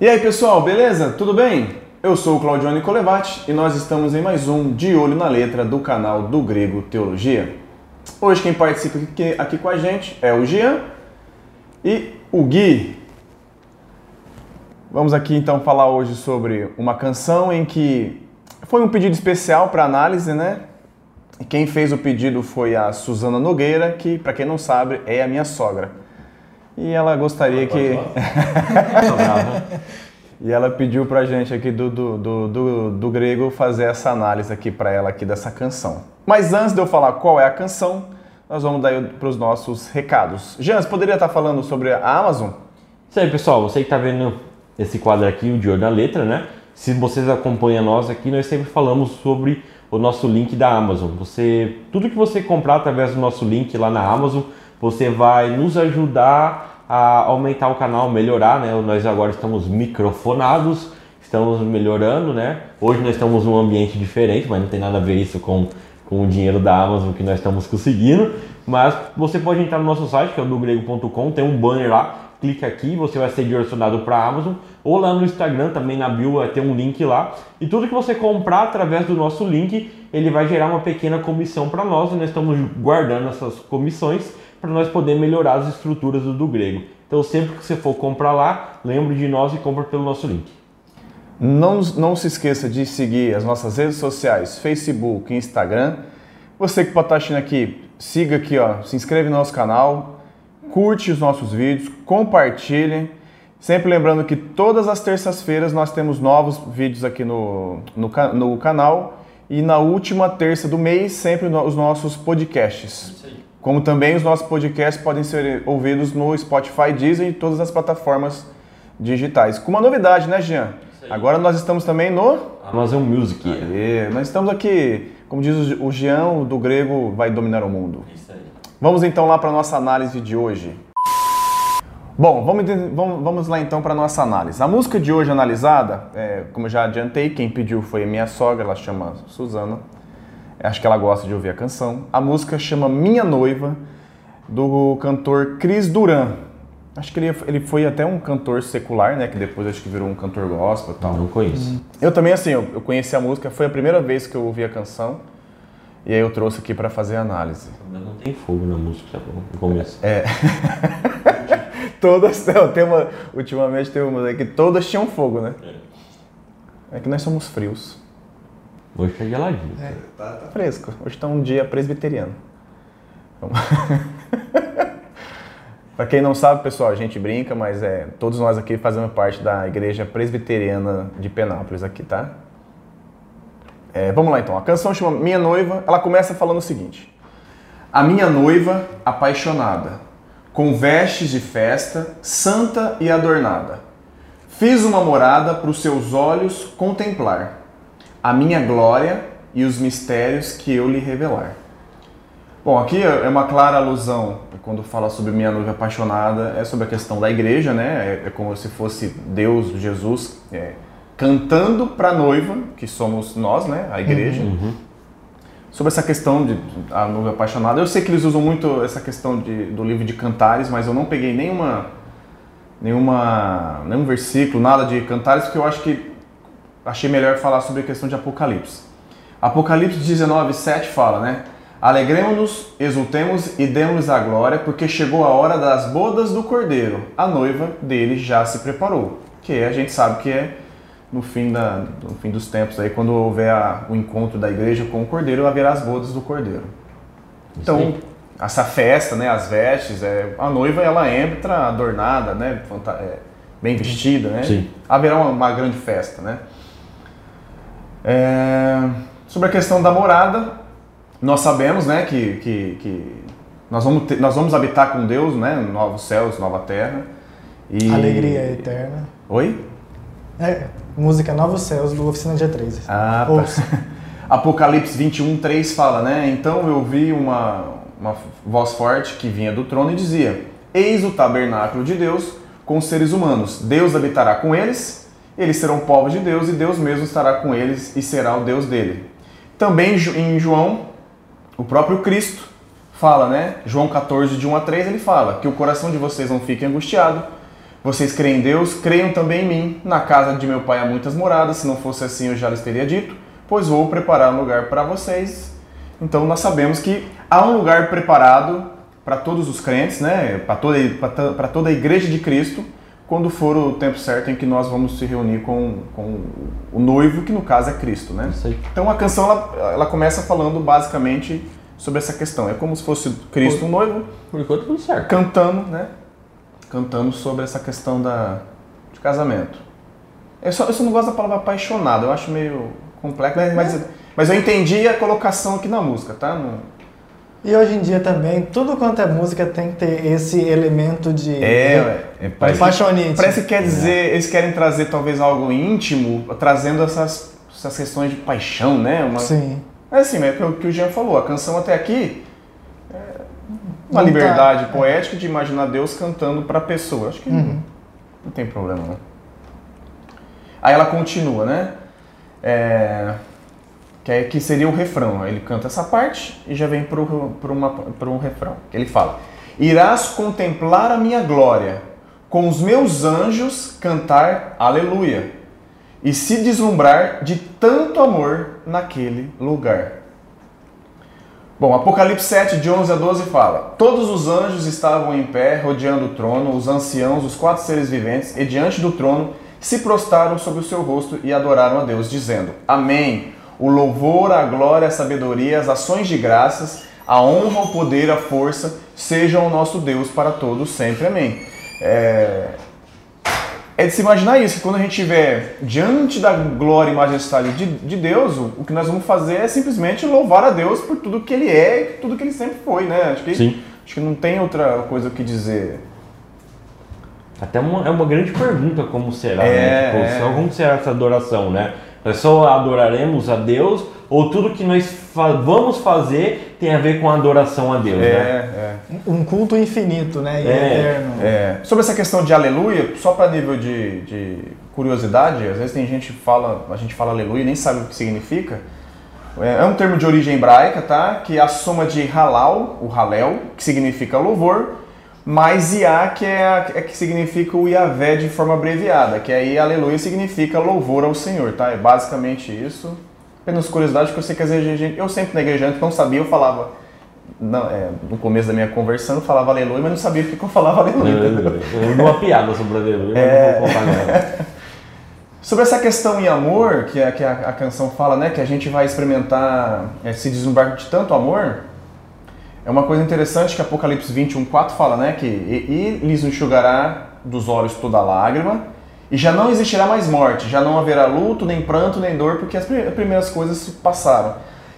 E aí pessoal, beleza? Tudo bem? Eu sou o Claudione Colevati e nós estamos em mais um De Olho na Letra do canal do Grego Teologia. Hoje quem participa aqui, aqui com a gente é o Jean e o Gui. Vamos aqui então falar hoje sobre uma canção em que foi um pedido especial para análise, né? Quem fez o pedido foi a Suzana Nogueira, que, para quem não sabe, é a minha sogra. E ela gostaria que. e ela pediu pra gente aqui do, do, do, do, do grego fazer essa análise aqui para ela aqui dessa canção. Mas antes de eu falar qual é a canção, nós vamos dar para os nossos recados. Jean, você poderia estar falando sobre a Amazon? Isso aí, pessoal. Você que está vendo esse quadro aqui, o de olho na letra, né? Se vocês acompanham nós aqui, nós sempre falamos sobre o nosso link da Amazon. Você, tudo que você comprar através do nosso link lá na Amazon, você vai nos ajudar a aumentar o canal, melhorar, né? Nós agora estamos microfonados, estamos melhorando, né? Hoje nós estamos num ambiente diferente, mas não tem nada a ver isso com, com o dinheiro da Amazon que nós estamos conseguindo. Mas você pode entrar no nosso site, que é o dogrego.com, tem um banner lá, clica aqui, você vai ser direcionado para a Amazon, ou lá no Instagram, também na bio vai ter um link lá. E tudo que você comprar através do nosso link, ele vai gerar uma pequena comissão para nós, e nós estamos guardando essas comissões para nós poder melhorar as estruturas do, do grego. Então sempre que você for comprar lá, lembre de nós e compra pelo nosso link. Não, não se esqueça de seguir as nossas redes sociais, Facebook e Instagram. Você que pode estar assistindo aqui, siga aqui, ó, se inscreve no nosso canal, curte os nossos vídeos, compartilhe. Sempre lembrando que todas as terças-feiras nós temos novos vídeos aqui no, no, no, canal e na última terça do mês sempre os nossos podcasts. Como também os nossos podcasts podem ser ouvidos no Spotify, Deezer e todas as plataformas digitais. Com uma novidade, né, Jean? Agora nós estamos também no Amazon Music. Aê, nós estamos aqui, como diz o Jean, do grego vai dominar o mundo. Isso aí. Vamos então lá para a nossa análise de hoje. Bom, vamos, vamos, lá então para a nossa análise. A música de hoje analisada, é, como eu já adiantei, quem pediu foi a minha sogra, ela chama Suzana. Acho que ela gosta de ouvir a canção. A música chama Minha Noiva, do cantor Cris Duran. Acho que ele, ele foi até um cantor secular, né? Que depois acho que virou um cantor gospel e tal. Não conheço. Eu também, assim, eu, eu conheci a música, foi a primeira vez que eu ouvi a canção. E aí eu trouxe aqui para fazer a análise. Ainda não tem fogo na música, tá no começo. É. todas, não, tem uma, ultimamente tem uma que todas tinham fogo, né? É. é que nós somos frios. Hoje tá geladinho. É, tá, tá fresco. Hoje está um dia presbiteriano. Para quem não sabe, pessoal, a gente brinca, mas é, todos nós aqui fazemos parte da igreja presbiteriana de Penápolis aqui, tá? É, vamos lá então. A canção chama Minha Noiva. Ela começa falando o seguinte: A minha noiva apaixonada, com vestes de festa, santa e adornada, fiz uma morada para os seus olhos contemplar, a minha glória e os mistérios que eu lhe revelar. Bom, aqui é uma clara alusão, quando fala sobre minha noiva apaixonada, é sobre a questão da igreja, né? É, é como se fosse Deus, Jesus, é, cantando para a noiva, que somos nós, né, a igreja, uhum. sobre essa questão de a noiva apaixonada. Eu sei que eles usam muito essa questão de, do livro de Cantares, mas eu não peguei nenhuma, nenhuma, nenhum versículo, nada de Cantares, porque eu acho que achei melhor falar sobre a questão de Apocalipse. Apocalipse 19, 7 fala, né? Alegremos-nos, exultemos e demos a glória, porque chegou a hora das bodas do Cordeiro. A noiva dele já se preparou. Que a gente sabe que é no fim, da, no fim dos tempos, aí, quando houver a, o encontro da igreja com o cordeiro, haverá as bodas do cordeiro. Então, Sim. essa festa, né, as vestes, é, a noiva ela entra adornada, né, é, bem vestida, né? Sim. Haverá uma, uma grande festa, né? É, sobre a questão da morada, nós sabemos, né, que, que, que nós, vamos ter, nós vamos habitar com Deus, né, novos céus, nova terra. E... Alegria eterna. Oi? É, música Novos Céus do Oficina G3. Ah, tá. Apocalipse 21, 3 fala, né? Então eu vi uma, uma voz forte que vinha do trono e dizia: Eis o tabernáculo de Deus com os seres humanos. Deus habitará com eles, eles serão povos de Deus e Deus mesmo estará com eles e será o Deus dele. Também em João, o próprio Cristo fala, né? João 14, de 1 a 3, ele fala que o coração de vocês não fique angustiado Vocês creem em Deus, creiam também em mim. Na casa de meu pai há muitas moradas, se não fosse assim eu já lhes teria dito, pois vou preparar um lugar para vocês. Então nós sabemos que há um lugar preparado para todos os crentes, né? para toda, toda a igreja de Cristo, quando for o tempo certo em que nós vamos se reunir com, com o noivo, que no caso é Cristo. Né? Então a canção ela, ela começa falando basicamente sobre essa questão. É como se fosse Cristo, um noivo, por enquanto tudo certo. cantando, né? cantando sobre essa questão da, de casamento. Eu só, eu só não gosto da palavra apaixonado, eu acho meio complexo, né? mas, mas eu entendi a colocação aqui na música, tá? No... E hoje em dia também, tudo quanto é música tem que ter esse elemento de, é, de, é, parece, apaixonante. Parece que quer dizer, é. eles querem trazer talvez algo íntimo, trazendo essas, essas questões de paixão, né? Uma... Sim. É assim, é o que o Jean falou, a canção até aqui uma liberdade tá. poética de imaginar Deus cantando para a pessoa. Acho que uhum. não, não, tem problema, não. Aí ela continua, né? É, que, é, que seria o refrão. Ele canta essa parte e já vem para um refrão. Ele fala: Irás contemplar a minha glória, com os meus anjos cantar aleluia, e se deslumbrar de tanto amor naquele lugar. Bom, Apocalipse 7, de 11 a 12 fala: Todos os anjos estavam em pé, rodeando o trono, os anciãos, os quatro seres viventes, e diante do trono se prostraram sobre o seu rosto e adoraram a Deus, dizendo: Amém. O louvor, a glória, a sabedoria, as ações de graças, a honra, o poder, a força sejam o nosso Deus para todos sempre. Amém. É, é de se imaginar isso, que quando a gente estiver diante da glória e majestade de, de Deus, o, o, que nós vamos fazer é simplesmente louvar a Deus por tudo que Ele é e tudo que Ele sempre foi, né? Acho que, Sim. Acho que não tem outra coisa o que dizer. Até uma, é uma grande pergunta como será, é, né? Tipo, é. Como será essa adoração, né? Nós só adoraremos a Deus ou tudo que nós fa vamos fazer tem a ver com a adoração a Deus, é, né? É. Um culto infinito, né? E é, eterno. É. Sobre essa questão de aleluia, só para nível de, de, curiosidade, às vezes tem gente que fala, a gente fala aleluia e nem sabe o que significa. É, é um termo de origem hebraica, tá? Que é a soma de halal, o halel, que significa louvor, mais Iá, que é, a, é que significa o Iavé de forma abreviada, que aí aleluia significa louvor ao Senhor, tá? É basicamente isso. Apenas curiosidade, que eu sei que às vezes eu sempre na igreja antes não sabia, eu falava não, é, no começo da minha conversão eu falava aleluia, mas não sabia porque eu falava aleluia. Eu, eu, uma piada sobre aleluia, é... mas não vou contar Sobre essa questão em amor, que, a, que a, a, canção fala, né, que a gente vai experimentar é, se deslumbrar de tanto amor, é uma coisa interessante que Apocalipse 21, 4 fala, né? Que e, e lhes enxugará dos olhos toda lágrima, e já não existirá mais morte, já não haverá luto, nem pranto, nem dor, porque as primeiras coisas se passaram.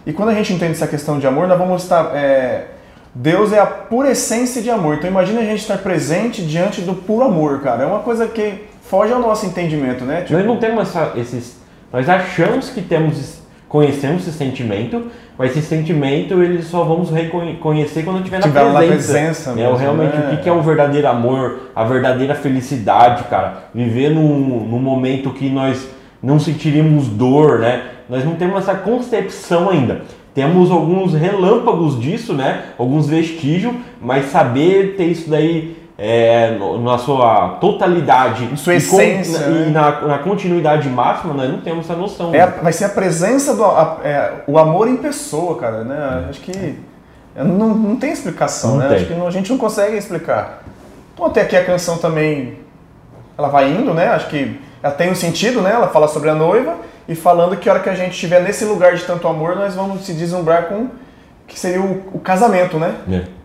E quando a gente entende essa questão de amor, nós vamos estar. É, Deus é a pura essência de amor. Então imagina a gente estar presente diante do puro amor, cara. É uma coisa que foge ao nosso entendimento, né? Tipo... Nós não temos essa, esses. Nós achamos que temos conhecemos esse sentimento, mas esse sentimento ele só vamos reconhecer quando tiver na tiver presença. Na presença mesmo, é, realmente né? o que é o verdadeiro amor, a verdadeira felicidade, cara. Viver num, num momento que nós não sentiríamos dor, né? Nós não temos essa concepção ainda. Temos alguns relâmpagos disso, né? Alguns vestígios, mas saber ter isso daí é, na sua totalidade em sua essência e, né? e na, na, continuidade máxima, nós não temos essa noção. É, vai ser a presença do a, é, o amor em pessoa, cara, né? Acho que não, não tem explicação, não né? Tem. Acho que não, a gente não consegue explicar. Então até aqui a canção também ela vai indo, né? Acho que ela tem um sentido, né? Ela fala sobre a noiva e falando que a hora que a gente estiver nesse lugar de tanto amor, nós vamos se deslumbrar com que seria o, o casamento, né? É.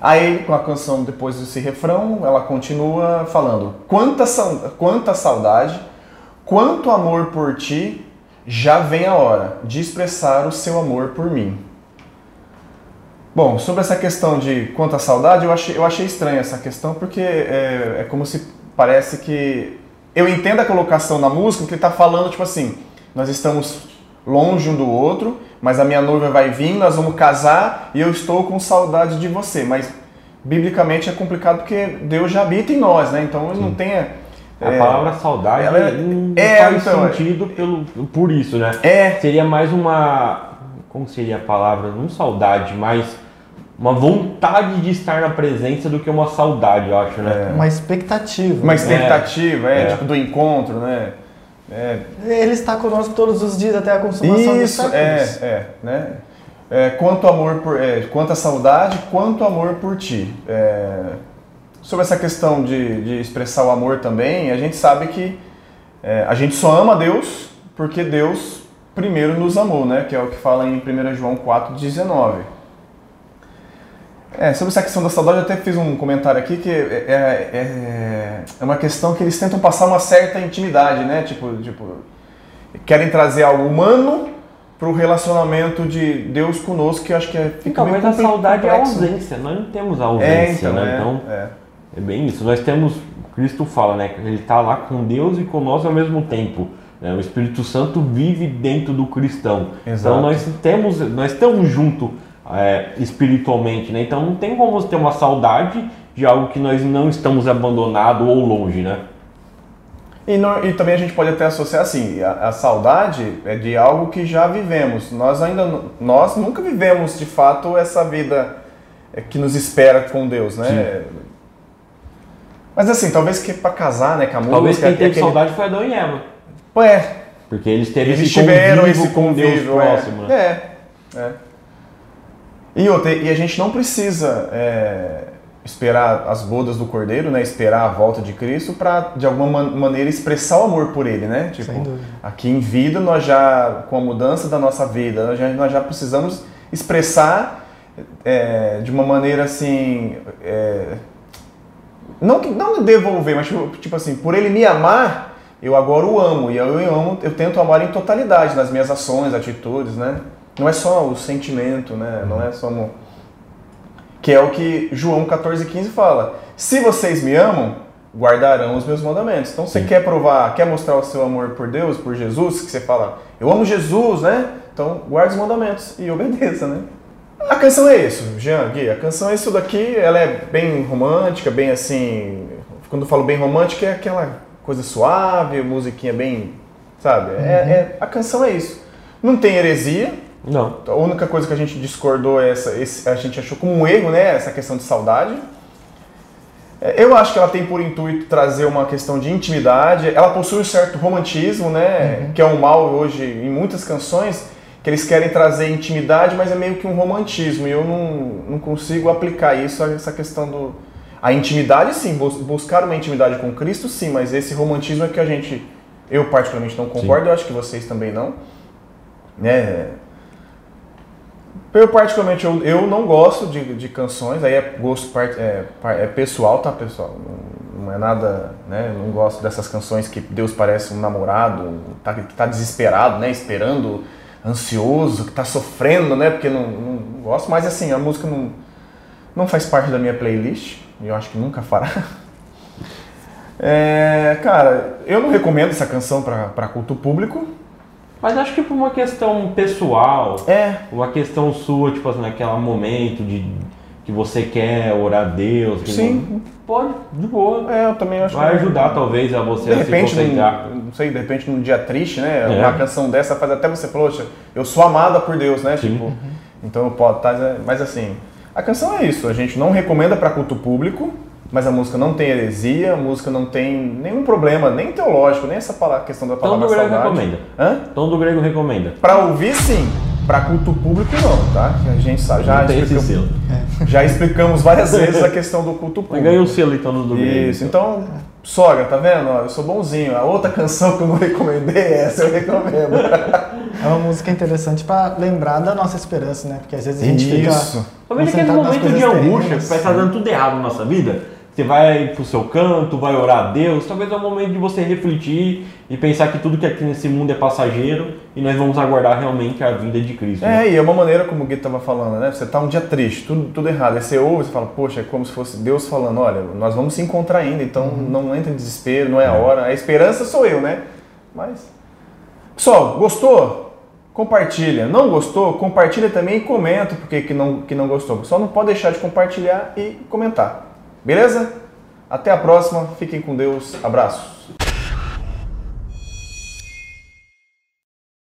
Aí, com a canção, depois desse refrão, ela continua falando: quanta, quanta saudade, quanto amor por ti, já vem a hora de expressar o seu amor por mim. Bom, sobre essa questão de quanta saudade, eu achei, eu achei estranha essa questão, porque é, é como se parece que. Eu entendo a colocação na música, porque ele está falando, tipo assim, nós estamos longe um do outro, mas a minha noiva vai vir, nós vamos casar e eu estou com saudade de você. Mas biblicamente é complicado porque Deus já habita em nós, né? Então não tem. A é, palavra saudade ela é, não é, faz então, sentido pelo, por isso, né? É. Seria mais uma. Como seria a palavra? Não saudade, mas uma vontade de estar na presença do que uma saudade, eu acho, né? Uma expectativa. Uma expectativa, é, É. tipo do encontro, né? É, Ele está conosco todos os dias até a consumação dos Isso, é, séculos. é, né? É, quanto amor por, é, quanta saudade, quanto amor por ti. É, sobre essa questão de, de expressar o amor também, a gente sabe que é, a gente só ama Deus porque Deus primeiro nos amou, né? Que é o que fala em 1 João 4,19. É, sobre essa questão da saudade, eu até fiz um comentário aqui que é, é, é- é uma questão que eles tentam passar uma certa intimidade, né? Tipo, tipo querem trazer algo humano para o relacionamento de Deus conosco, que eu acho que é, fica Então, meio mas a saudade é a complexo. ausência, nós não temos a ausência, É, então, né? é, Então, é. é bem isso. Nós temos, Cristo fala, né? Ele está lá com Deus e com nós ao mesmo tempo. né? O Espírito Santo vive dentro do cristão. Exato. Então nós temos, nós estamos juntos é, espiritualmente, né? Então não tem como ter uma saudade de algo que nós não estamos abandonado ou longe, né? E, no- e também a gente pode até associar assim, a, a saudade é de algo que já vivemos. Nós ainda nós nunca vivemos de fato essa vida é, que nos espera com Deus, né? Mas assim, talvez que para casar, né, com a Talvez música, quem teve aquele- saudade foi Adão e Eva. É, Porque eles eles esse tiveram convívio esse com Deus convívio, próximo, né? é, é. E, outra, e a gente não precisa é, esperar as bodas do Cordeiro, né? Esperar a volta de Cristo para de alguma man- maneira expressar o amor por Ele, né? Tipo, aqui em vida nós já, com a mudança da nossa vida, nós já, nós já precisamos expressar é, de uma maneira assim, é, não não devolver, mas tipo, tipo assim, por Ele me amar, eu agora o amo e eu, eu amo, eu tento amar em totalidade nas minhas ações, atitudes, né? Não é só o sentimento, né? Não é só que é o que João 14,15 fala. Se vocês me amam, guardarão os meus mandamentos. Então você Sim. quer provar, quer mostrar o seu amor por Deus, por Jesus, que você fala, eu amo Jesus, né? Então guarde os mandamentos e obedeça, né? A canção é isso, Jean, Gui. A canção é isso daqui, ela é bem romântica, bem assim. Quando eu falo bem romântica, é aquela coisa suave, musiquinha bem. Sabe? É, é- a canção é isso. Não tem heresia, Não. a única coisa que a gente discordou é essa, esse, a gente achou como um erro, né, essa questão de saudade. É, Eu acho que ela tem por intuito trazer uma questão de intimidade. Ela possui um certo romantismo, né, que é um mal hoje em muitas canções, que eles querem trazer intimidade, mas é meio que um romantismo. E eu não, não consigo aplicar isso a essa questão do a intimidade, sim, bus- buscar uma intimidade com Cristo, sim, mas esse romantismo é que a gente, eu particularmente não concordo, eu acho que vocês também não. Né? Eu particularmente eu, eu não gosto de, de canções, aí é gosto part, é, é pessoal, tá pessoal? Não, não é nada, né? Não gosto dessas canções que Deus parece um namorado, tá, que tá desesperado, né? Esperando, ansioso, que tá sofrendo, né? Porque não, não, não gosto, mas assim, a música não, não faz parte da minha playlist, e eu acho que nunca fará. É, cara, eu não recomendo essa canção para culto público. Mas acho que por uma questão pessoal, É, uma questão sua, tipo assim, naquele momento de que você quer orar a Deus, que Sim. pode, de boa. é, eu também acho Vai que ajudar talvez a você De a se repente, concentrar. num, não sei, de repente num dia triste, né? É. Uma canção dessa faz até você, poxa, eu sou amada por Deus, né? Sim. Tipo, então eu posso estar. Mas assim, a canção é isso. A gente não recomenda para culto público, mas a música não tem heresia, a música não tem nenhum problema, nem teológico, nem essa palavra, questão da Tom palavra do Grego saudade. recomenda. Hã? Tom do Grego recomenda. Pra ouvir, sim. Pra culto público, não, tá? Que A gente sabe, já explicamos, selo. já explicamos várias vezes a questão do culto público. ganha o selo então do Grego. Isso, então, sogra, tá vendo? Ó, eu sou bonzinho. A outra canção que eu não recomendei, essa eu recomendo. É uma música interessante pra lembrar da nossa esperança, né? Porque às vezes a gente Isso. fica. Talvez aquele momento de angústia, que vai estar dando tudo errado na nossa vida. Você vai pro seu canto, vai orar a Deus. Talvez é o momento de você refletir e pensar que tudo que aqui nesse mundo é passageiro e nós vamos aguardar realmente a vinda de Cristo. né? É, e é uma maneira como o Gui tava falando, né? Você tá um dia triste, tudo, tudo errado. Aí você ouve e fala, poxa, é como se fosse Deus falando, olha, nós vamos se encontrar ainda, então não entra em desespero, não é a hora. A esperança sou eu, né? Mas. Pessoal, gostou? Compartilha. Não gostou? Compartilha também e comenta porque que não, que não gostou. Só não pode deixar de compartilhar e comentar. Beleza? Até a próxima. Fiquem com Deus. Abraços.